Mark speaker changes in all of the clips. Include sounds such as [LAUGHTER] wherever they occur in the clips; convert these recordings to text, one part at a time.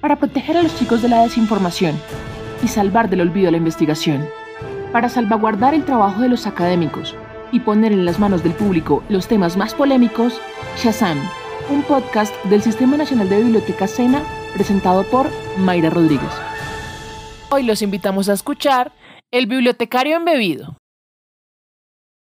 Speaker 1: para proteger a los chicos de la desinformación y salvar del olvido la investigación, para salvaguardar el trabajo de los académicos y poner en las manos del público los temas más polémicos, Shazam, un podcast del Sistema Nacional de Bibliotecas SENA presentado por Mayra Rodríguez. Hoy los invitamos a escuchar El bibliotecario embebido.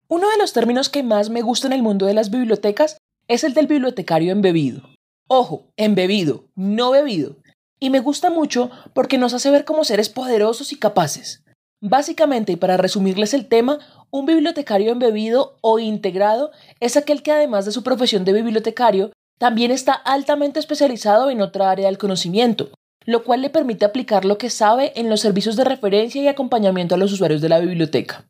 Speaker 1: Uno de los términos que más me gusta en el mundo de las bibliotecas es el del bibliotecario embebido. Ojo, embebido, no bebido. Y me gusta mucho porque nos hace ver como seres poderosos y capaces. Básicamente, y para resumirles el tema, un bibliotecario embebido o integrado es aquel que además de su profesión de bibliotecario, también está altamente especializado en otra área del conocimiento, lo cual le permite aplicar lo que sabe en los servicios de referencia y acompañamiento a los usuarios de la biblioteca.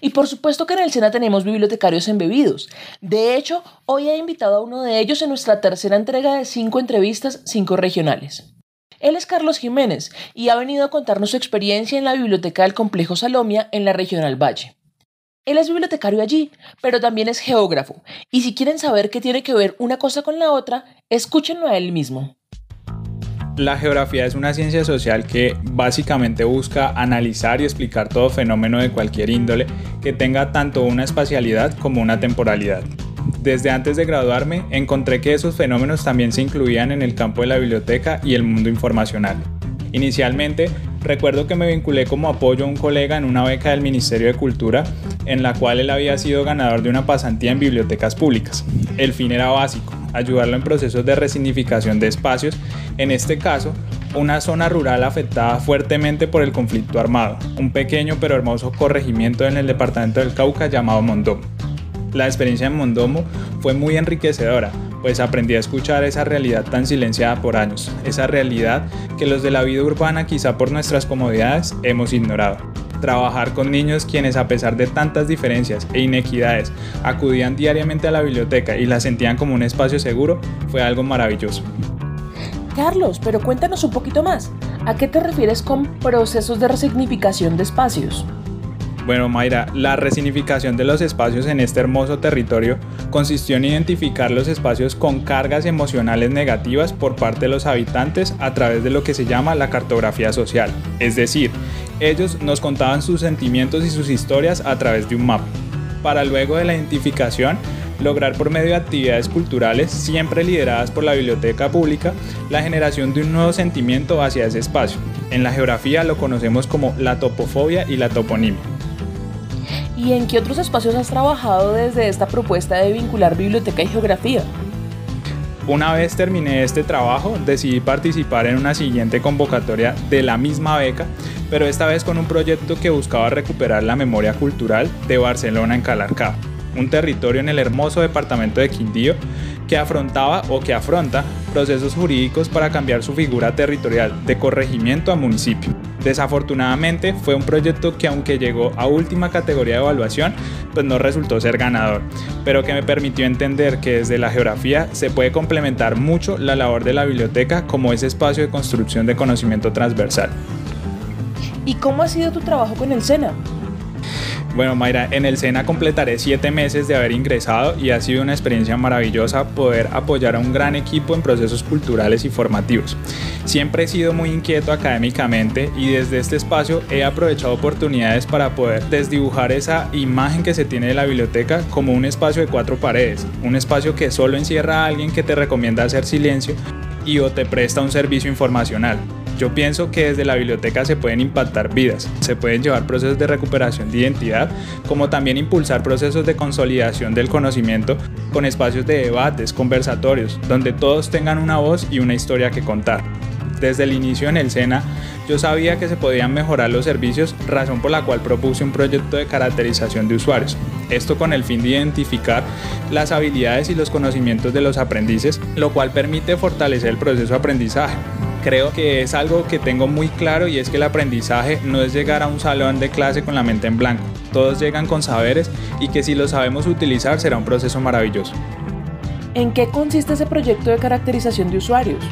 Speaker 1: Y por supuesto que en el SENA tenemos bibliotecarios embebidos. De hecho, hoy he invitado a uno de ellos en nuestra tercera entrega de cinco entrevistas, cinco regionales. Él es Carlos Jiménez y ha venido a contarnos su experiencia en la biblioteca del Complejo Salomia en la Regional Valle. Él es bibliotecario allí, pero también es geógrafo, y si quieren saber qué tiene que ver una cosa con la otra, escúchenlo a él mismo.
Speaker 2: La geografía es una ciencia social que básicamente busca analizar y explicar todo fenómeno de cualquier índole que tenga tanto una espacialidad como una temporalidad. Desde antes de graduarme encontré que esos fenómenos también se incluían en el campo de la biblioteca y el mundo informacional. Inicialmente, recuerdo que me vinculé como apoyo a un colega en una beca del Ministerio de Cultura, en la cual él había sido ganador de una pasantía en bibliotecas públicas. El fin era básico, ayudarlo en procesos de resignificación de espacios, en este caso, una zona rural afectada fuertemente por el conflicto armado, un pequeño pero hermoso corregimiento en el departamento del Cauca llamado Mondomo. La experiencia en Mondomo fue muy enriquecedora, pues aprendí a escuchar esa realidad tan silenciada por años, esa realidad que los de la vida urbana quizá por nuestras comodidades hemos ignorado. Trabajar con niños quienes a pesar de tantas diferencias e inequidades acudían diariamente a la biblioteca y la sentían como un espacio seguro fue algo maravilloso.
Speaker 1: Carlos, pero cuéntanos un poquito más. ¿A qué te refieres con procesos de resignificación de espacios?
Speaker 2: Bueno, Mayra, la resignificación de los espacios en este hermoso territorio consistió en identificar los espacios con cargas emocionales negativas por parte de los habitantes a través de lo que se llama la cartografía social. Es decir, ellos nos contaban sus sentimientos y sus historias a través de un mapa. Para luego de la identificación, lograr por medio de actividades culturales siempre lideradas por la biblioteca pública la generación de un nuevo sentimiento hacia ese espacio. En la geografía lo conocemos como la topofobia y la toponimia.
Speaker 1: ¿Y en qué otros espacios has trabajado desde esta propuesta de vincular biblioteca y geografía?
Speaker 2: Una vez terminé este trabajo, decidí participar en una siguiente convocatoria de la misma beca, pero esta vez con un proyecto que buscaba recuperar la memoria cultural de Barcelona en Calarcá, un territorio en el hermoso departamento de Quindío que afrontaba o que afronta procesos jurídicos para cambiar su figura territorial de corregimiento a municipio. Desafortunadamente fue un proyecto que aunque llegó a última categoría de evaluación, pues no resultó ser ganador, pero que me permitió entender que desde la geografía se puede complementar mucho la labor de la biblioteca como ese espacio de construcción de conocimiento transversal.
Speaker 1: ¿Y cómo ha sido tu trabajo con el SENA?
Speaker 2: Bueno, Mayra, en el SENA completaré siete meses de haber ingresado y ha sido una experiencia maravillosa poder apoyar a un gran equipo en procesos culturales y formativos. Siempre he sido muy inquieto académicamente y desde este espacio he aprovechado oportunidades para poder desdibujar esa imagen que se tiene de la biblioteca como un espacio de cuatro paredes, un espacio que solo encierra a alguien que te recomienda hacer silencio y o te presta un servicio informacional. Yo pienso que desde la biblioteca se pueden impactar vidas, se pueden llevar procesos de recuperación de identidad, como también impulsar procesos de consolidación del conocimiento con espacios de debates, conversatorios, donde todos tengan una voz y una historia que contar. Desde el inicio en el SENA, yo sabía que se podían mejorar los servicios, razón por la cual propuse un proyecto de caracterización de usuarios. Esto con el fin de identificar las habilidades y los conocimientos de los aprendices, lo cual permite fortalecer el proceso de aprendizaje creo que es algo que tengo muy claro y es que el aprendizaje no es llegar a un salón de clase con la mente en blanco. Todos llegan con saberes y que si lo sabemos utilizar será un proceso maravilloso.
Speaker 1: ¿En qué consiste ese proyecto de caracterización de usuarios?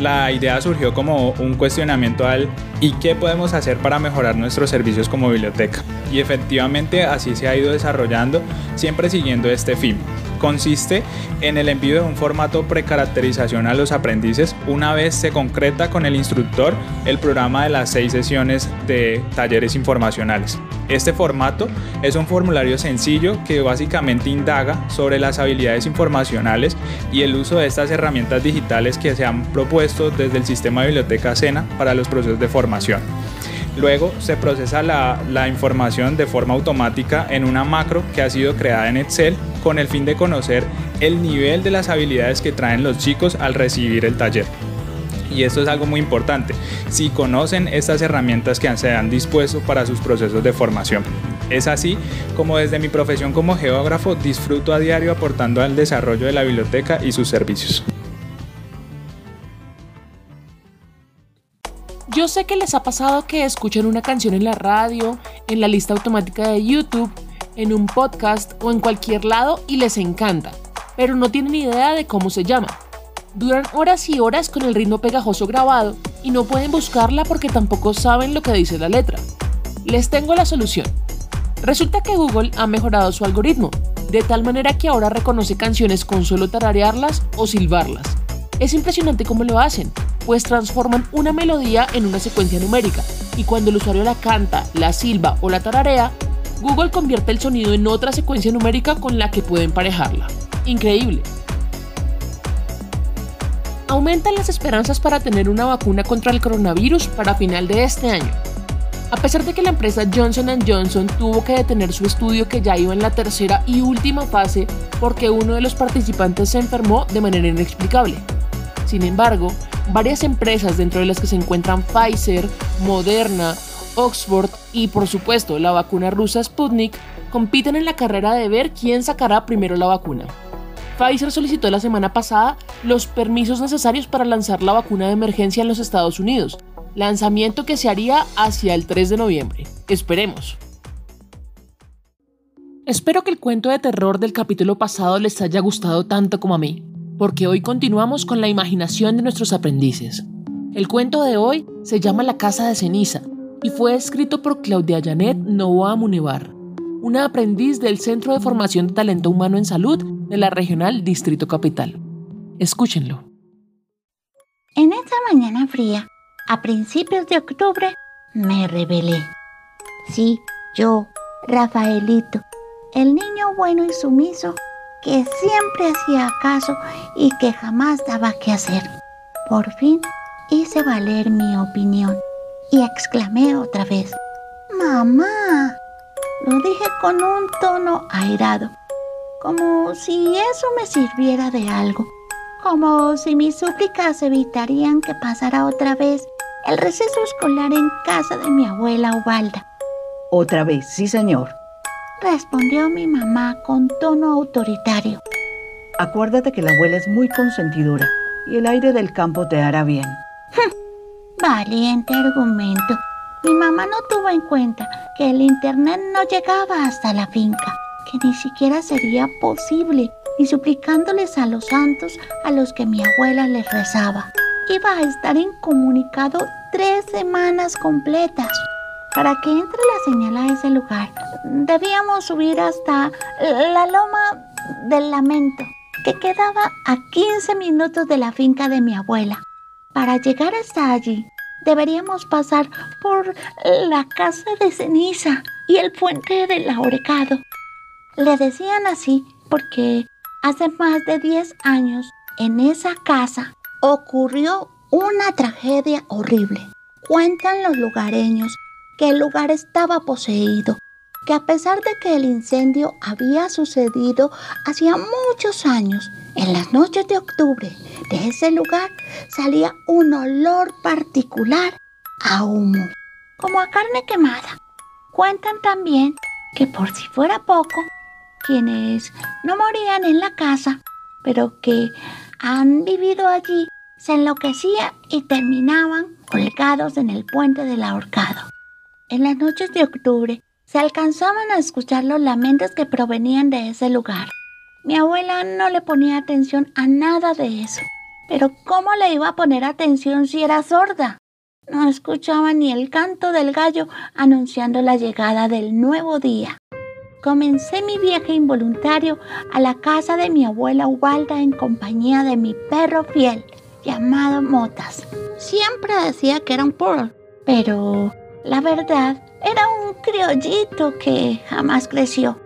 Speaker 2: La idea surgió como un cuestionamiento al ¿y qué podemos hacer para mejorar nuestros servicios como biblioteca? Y efectivamente así se ha ido desarrollando, siempre siguiendo este fin consiste en el envío de un formato precaracterización a los aprendices una vez se concreta con el instructor el programa de las seis sesiones de talleres informacionales. Este formato es un formulario sencillo que básicamente indaga sobre las habilidades informacionales y el uso de estas herramientas digitales que se han propuesto desde el sistema de biblioteca SENA para los procesos de formación. Luego se procesa la, la, información de forma automática en una macro que ha sido creada en Excel con el fin de conocer el nivel de las habilidades que traen los chicos al recibir el taller. Y esto es algo muy importante, si conocen estas herramientas que se han dispuesto para sus procesos de formación. Es así como desde mi profesión como geógrafo disfruto a diario aportando al desarrollo de la biblioteca y sus servicios.
Speaker 1: Yo sé que les ha pasado que escuchan una canción en la radio, en la lista automática de YouTube, en un podcast o en cualquier lado y les encanta, pero no tienen idea de cómo se llama. Duran horas y horas con el ritmo pegajoso grabado y no pueden buscarla porque tampoco saben lo que dice la letra. Les tengo la solución. Resulta que Google ha mejorado su algoritmo, de tal manera que ahora reconoce canciones con solo tararearlas o silbarlas. Es impresionante cómo lo hacen, pues transforman una melodía en una secuencia numérica, y cuando el usuario la canta, la silba o la tararea, Google convierte el sonido en otra secuencia numérica con la que puede emparejarla. Increíble. Aumentan las esperanzas para tener una vacuna contra el coronavirus para final de este año. A pesar de que la empresa Johnson Johnson tuvo que detener su estudio que ya iba en la tercera y última fase porque uno de los participantes se enfermó de manera inexplicable. Sin embargo, varias empresas dentro de las que se encuentran Pfizer, Moderna, Oxford y por supuesto la vacuna rusa Sputnik compiten en la carrera de ver quién sacará primero la vacuna. Pfizer solicitó la semana pasada los permisos necesarios para lanzar la vacuna de emergencia en los Estados Unidos, lanzamiento que se haría hacia el 3 de noviembre. Esperemos. Espero que el cuento de terror del capítulo pasado les haya gustado tanto como a mí, porque hoy continuamos con la imaginación de nuestros aprendices. El cuento de hoy se llama La Casa de Ceniza y fue escrito por Claudia Janet Novoa Munevar, una aprendiz del Centro de Formación de Talento Humano en Salud de la Regional Distrito Capital. Escúchenlo.
Speaker 3: En esta mañana fría, a principios de octubre, me rebelé. Sí, yo, Rafaelito, el niño bueno y sumiso que siempre hacía caso y que jamás daba que hacer. Por fin hice valer mi opinión y exclamé otra vez, ¡Mamá! Lo dije con un tono airado, como si eso me sirviera de algo, como si mis súplicas evitarían que pasara otra vez el receso escolar en casa de mi abuela Ubalda.
Speaker 4: Otra vez, sí señor,
Speaker 3: respondió mi mamá con tono autoritario.
Speaker 4: Acuérdate que la abuela es muy consentidora y el aire del campo te hará bien.
Speaker 3: Valiente argumento. Mi mamá no tuvo en cuenta que el internet no llegaba hasta la finca, que ni siquiera sería posible, ni suplicándoles a los santos a los que mi abuela les rezaba. Iba a estar incomunicado tres semanas completas. Para que entre la señal a ese lugar, debíamos subir hasta la loma del lamento, que quedaba a 15 minutos de la finca de mi abuela. Para llegar hasta allí, deberíamos pasar por la casa de ceniza y el puente del ahorcado. Le decían así porque hace más de 10 años en esa casa ocurrió una tragedia horrible. Cuentan los lugareños que el lugar estaba poseído, que a pesar de que el incendio había sucedido hacía muchos años, en las noches de octubre de ese lugar salía un olor particular a humo, como a carne quemada. Cuentan también que por si fuera poco, quienes no morían en la casa, pero que han vivido allí, se enloquecían y terminaban colgados en el puente del ahorcado. En las noches de octubre se alcanzaban a escuchar los lamentos que provenían de ese lugar. Mi abuela no le ponía atención a nada de eso. Pero ¿cómo le iba a poner atención si era sorda? No escuchaba ni el canto del gallo anunciando la llegada del nuevo día. comencé mi viaje involuntario a la casa de mi abuela Ubalda en compañía de mi perro fiel llamado Motas. Siempre decía que era un poodle, pero la verdad era un criollito que jamás creció.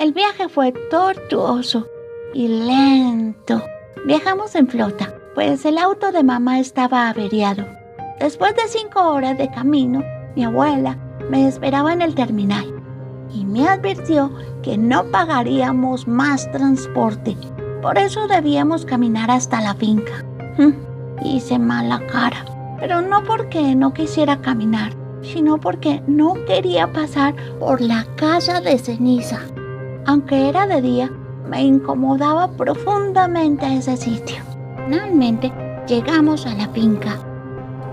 Speaker 3: El viaje fue tortuoso y lento. Viajamos en flota, pues el auto de mamá estaba averiado. Después de cinco horas de camino, mi abuela me esperaba en el terminal y me advirtió que no pagaríamos más transporte. Por eso debíamos caminar hasta la finca. Hice mala cara, pero no porque no quisiera caminar, sino porque no quería pasar por la casa de ceniza. Aunque era de día, me incomodaba profundamente ese sitio. Finalmente llegamos a la finca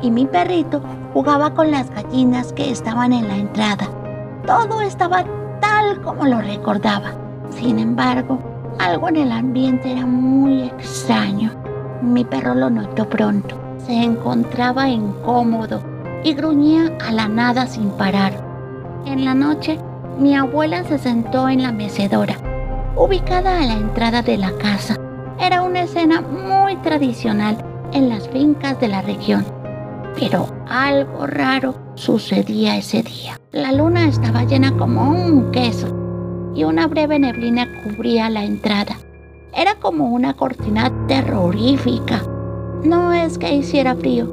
Speaker 3: y mi perrito jugaba con las gallinas que estaban en la entrada. Todo estaba tal como lo recordaba. Sin embargo, algo en el ambiente era muy extraño. Mi perro lo notó pronto. Se encontraba incómodo y gruñía a la nada sin parar. En la noche, mi abuela se sentó en la mecedora, ubicada a la entrada de la casa. Era una escena muy tradicional en las fincas de la región. Pero algo raro sucedía ese día. La luna estaba llena como un queso y una breve neblina cubría la entrada. Era como una cortina terrorífica. No es que hiciera frío,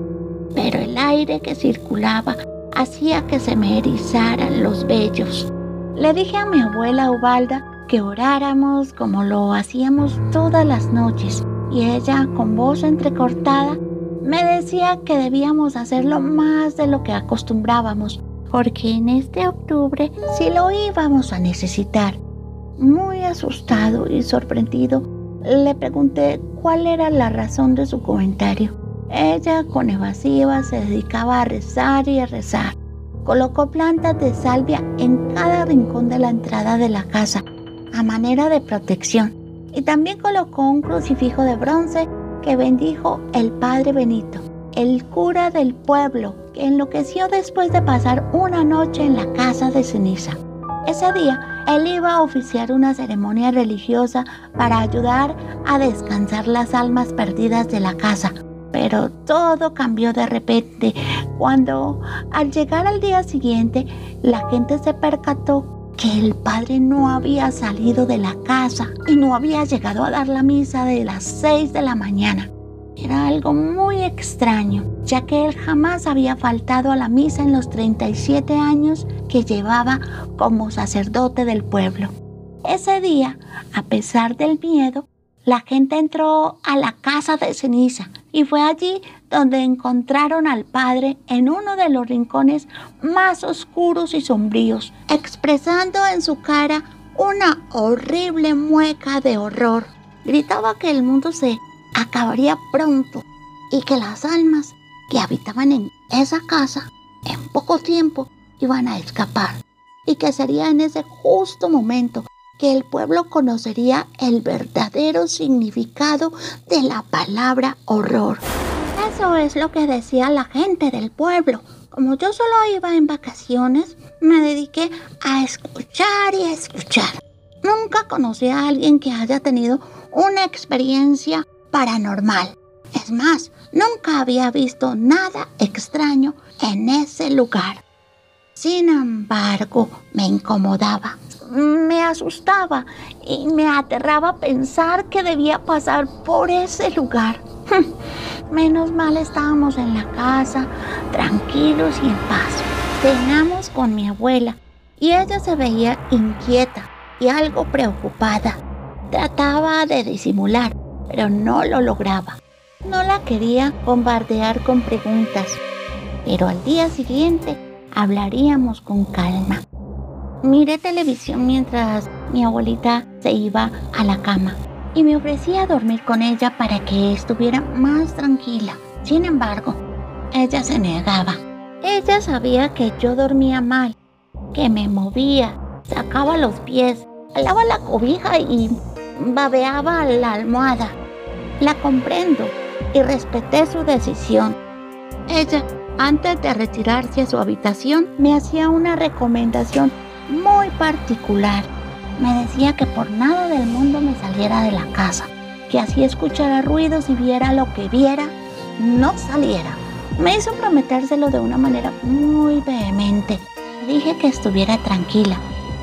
Speaker 3: pero el aire que circulaba hacía que se me erizaran los vellos. Le dije a mi abuela Ubalda que oráramos como lo hacíamos todas las noches y ella, con voz entrecortada, me decía que debíamos hacerlo más de lo que acostumbrábamos, porque en este octubre sí lo íbamos a necesitar. Muy asustado y sorprendido, le pregunté cuál era la razón de su comentario. Ella, con evasiva, se dedicaba a rezar y a rezar. Colocó plantas de salvia en cada rincón de la entrada de la casa, a manera de protección, y también colocó un crucifijo de bronce que bendijo el Padre Benito, el cura del pueblo, que enloqueció después de pasar una noche en la casa de ceniza. Ese día, él iba a oficiar una ceremonia religiosa para ayudar a descansar las almas perdidas de la casa. Pero todo cambió de repente cuando al llegar al día siguiente la gente se percató que el padre no había salido de la casa y no había llegado a dar la misa de las 6 de la mañana. Era algo muy extraño, ya que él jamás había faltado a la misa en los 37 años que llevaba como sacerdote del pueblo. Ese día, a pesar del miedo, la gente entró a la casa de ceniza y fue allí donde encontraron al padre en uno de los rincones más oscuros y sombríos, expresando en su cara una horrible mueca de horror. Gritaba que el mundo se acabaría pronto y que las almas que habitaban en esa casa en poco tiempo iban a escapar y que sería en ese justo momento que el pueblo conocería el verdadero significado de la palabra horror. Eso es lo que decía la gente del pueblo. Como yo solo iba en vacaciones, me dediqué a escuchar y a escuchar. Nunca conocí a alguien que haya tenido una experiencia paranormal. Es más, nunca había visto nada extraño en ese lugar. Sin embargo, me incomodaba, me asustaba y me aterraba pensar que debía pasar por ese lugar. [LAUGHS] Menos mal estábamos en la casa, tranquilos y en paz. Cenamos con mi abuela y ella se veía inquieta y algo preocupada. Trataba de disimular, pero no lo lograba. No la quería bombardear con preguntas, pero al día siguiente hablaríamos con calma. Miré televisión mientras mi abuelita se iba a la cama y me ofrecía dormir con ella para que estuviera más tranquila. Sin embargo, ella se negaba. Ella sabía que yo dormía mal, que me movía, sacaba los pies, alaba la cobija y babeaba la almohada. La comprendo y respeté su decisión. Ella, antes de retirarse a su habitación, me hacía una recomendación muy particular me decía que por nada del mundo me saliera de la casa, que así escuchara ruidos y viera lo que viera, no saliera. Me hizo prometérselo de una manera muy vehemente. Dije que estuviera tranquila,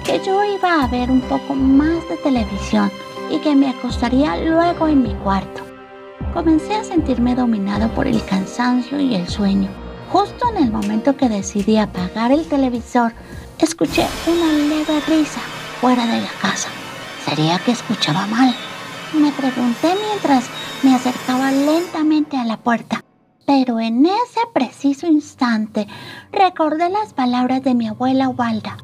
Speaker 3: que yo iba a ver un poco más de televisión y que me acostaría luego en mi cuarto. Comencé a sentirme dominado por el cansancio y el sueño. Justo en el momento que decidí apagar el televisor, escuché una leve risa fuera de la casa. ¿Sería que escuchaba mal? Me pregunté mientras me acercaba lentamente a la puerta. Pero en ese preciso instante recordé las palabras de mi abuela Walda.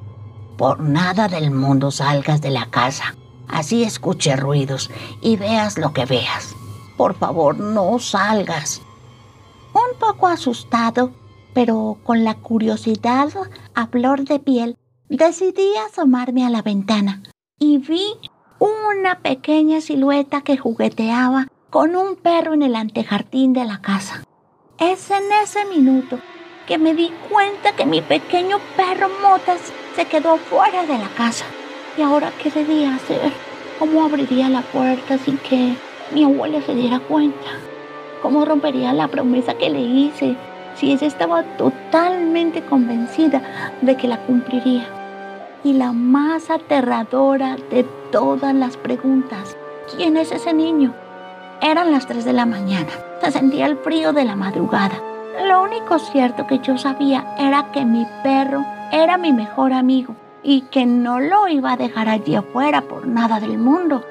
Speaker 3: Por nada del mundo salgas de la casa. Así escuche ruidos y veas lo que veas. Por favor, no salgas. Un poco asustado, pero con la curiosidad a flor de piel, decidí asomarme a la ventana y vi una pequeña silueta que jugueteaba con un perro en el antejardín de la casa. Es en ese minuto que me di cuenta que mi pequeño perro Motas se quedó fuera de la casa. ¿Y ahora qué debía hacer? ¿Cómo abriría la puerta sin que mi abuela se diera cuenta? ¿Cómo rompería la promesa que le hice si ella estaba totalmente convencida de que la cumpliría? Y la más aterradora de todas las preguntas, ¿quién es ese niño? Eran las 3 de la mañana, se sentía el frío de la madrugada. Lo único cierto que yo sabía era que mi perro era mi mejor amigo y que no lo iba a dejar allí afuera por nada del mundo.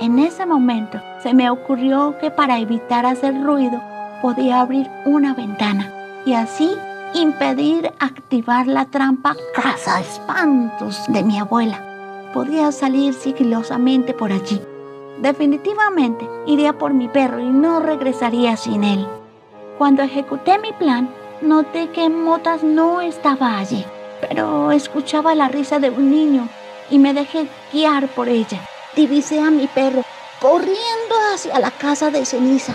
Speaker 3: En ese momento se me ocurrió que para evitar hacer ruido podía abrir una ventana y así impedir activar la trampa casa espantos de mi abuela. Podía salir sigilosamente por allí. Definitivamente iría por mi perro y no regresaría sin él. Cuando ejecuté mi plan, noté que Motas no estaba allí pero escuchaba la risa de un niño y me dejé guiar por ella. Divisé a mi perro corriendo hacia la casa de ceniza.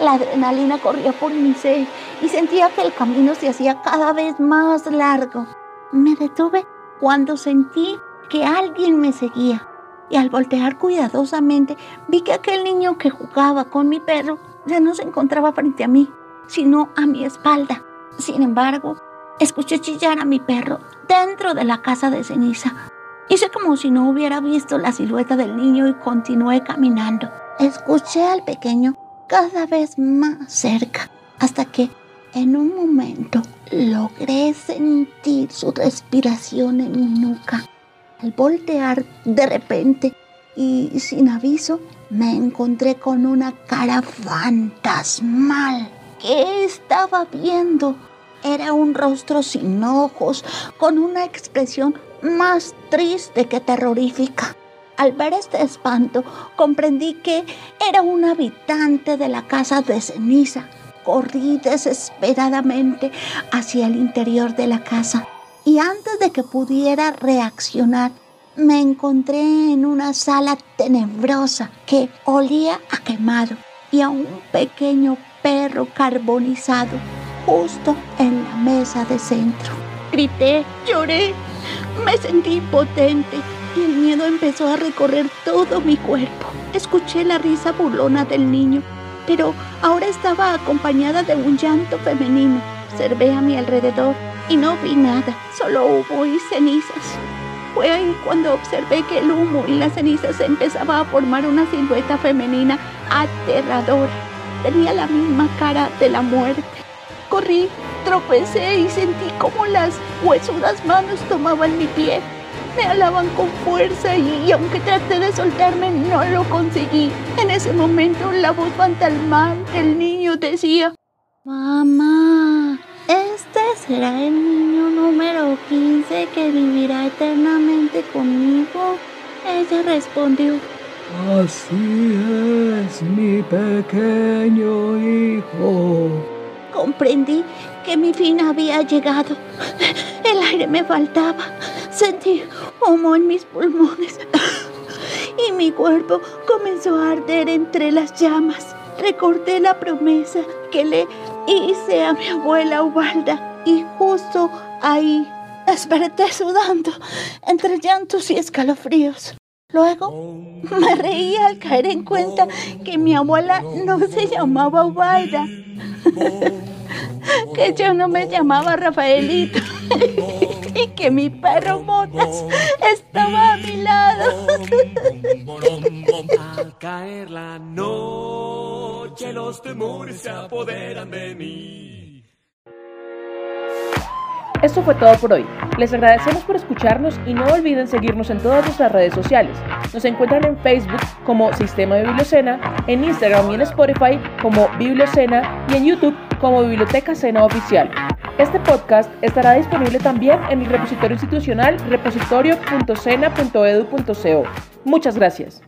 Speaker 3: La adrenalina corría por mi ser y sentía que el camino se hacía cada vez más largo. Me detuve cuando sentí que alguien me seguía y al voltear cuidadosamente vi que aquel niño que jugaba con mi perro ya no se encontraba frente a mí, sino a mi espalda. Sin embargo, Escuché chillar a mi perro dentro de la casa de ceniza. Hice como si no hubiera visto la silueta del niño y continué caminando. Escuché al pequeño cada vez más cerca, hasta que en un momento logré sentir su respiración en mi nuca. Al voltear de repente y sin aviso, me encontré con una cara fantasmal. ¿Qué estaba viendo? Era un rostro sin ojos, con una expresión más triste que terrorífica. Al ver este espanto, comprendí que era un habitante de la casa de ceniza. Corrí desesperadamente hacia el interior de la casa y antes de que pudiera reaccionar, me encontré en una sala tenebrosa que olía a quemado y a un pequeño perro carbonizado justo en la mesa de centro. Grité, lloré, me sentí impotente y el miedo empezó a recorrer todo mi cuerpo. Escuché la risa burlona del niño, pero ahora estaba acompañada de un llanto femenino. Observé a mi alrededor y no vi nada, solo humo y cenizas. Fue ahí cuando observé que el humo y las cenizas empezaba a formar una silueta femenina aterradora. Tenía la misma cara de la muerte. Corrí, tropecé y sentí como las huesudas manos tomaban mi pie. Me alaban con fuerza y, aunque traté de soltarme, no lo conseguí. En ese momento la voz fantasmal del niño decía, Mamá, este será el niño número 15 que vivirá eternamente conmigo. Ella respondió,
Speaker 5: Así es, mi pequeño hijo
Speaker 3: comprendí que mi fin había llegado. El aire me faltaba. Sentí humo en mis pulmones y mi cuerpo comenzó a arder entre las llamas. Recordé la promesa que le hice a mi abuela Ubalda y justo ahí, Desperté sudando, entre llantos y escalofríos. Luego me reí al caer en cuenta que mi abuela no se llamaba Ubalda, [LAUGHS] que yo no me llamaba Rafaelito [LAUGHS] que mi perro Motas estaba a mi lado.
Speaker 6: Al caer la noche, los temores se apoderan de mí.
Speaker 1: Esto fue todo por hoy. Les agradecemos por escucharnos y no olviden seguirnos en todas nuestras redes sociales. Nos encuentran en Facebook como Sistema de Bibliocena, en Instagram y en Spotify como Bibliocena y en YouTube como Biblioteca Cena Oficial. Este podcast estará disponible también en el repositorio institucional repositorio.cena.edu.co. Muchas gracias.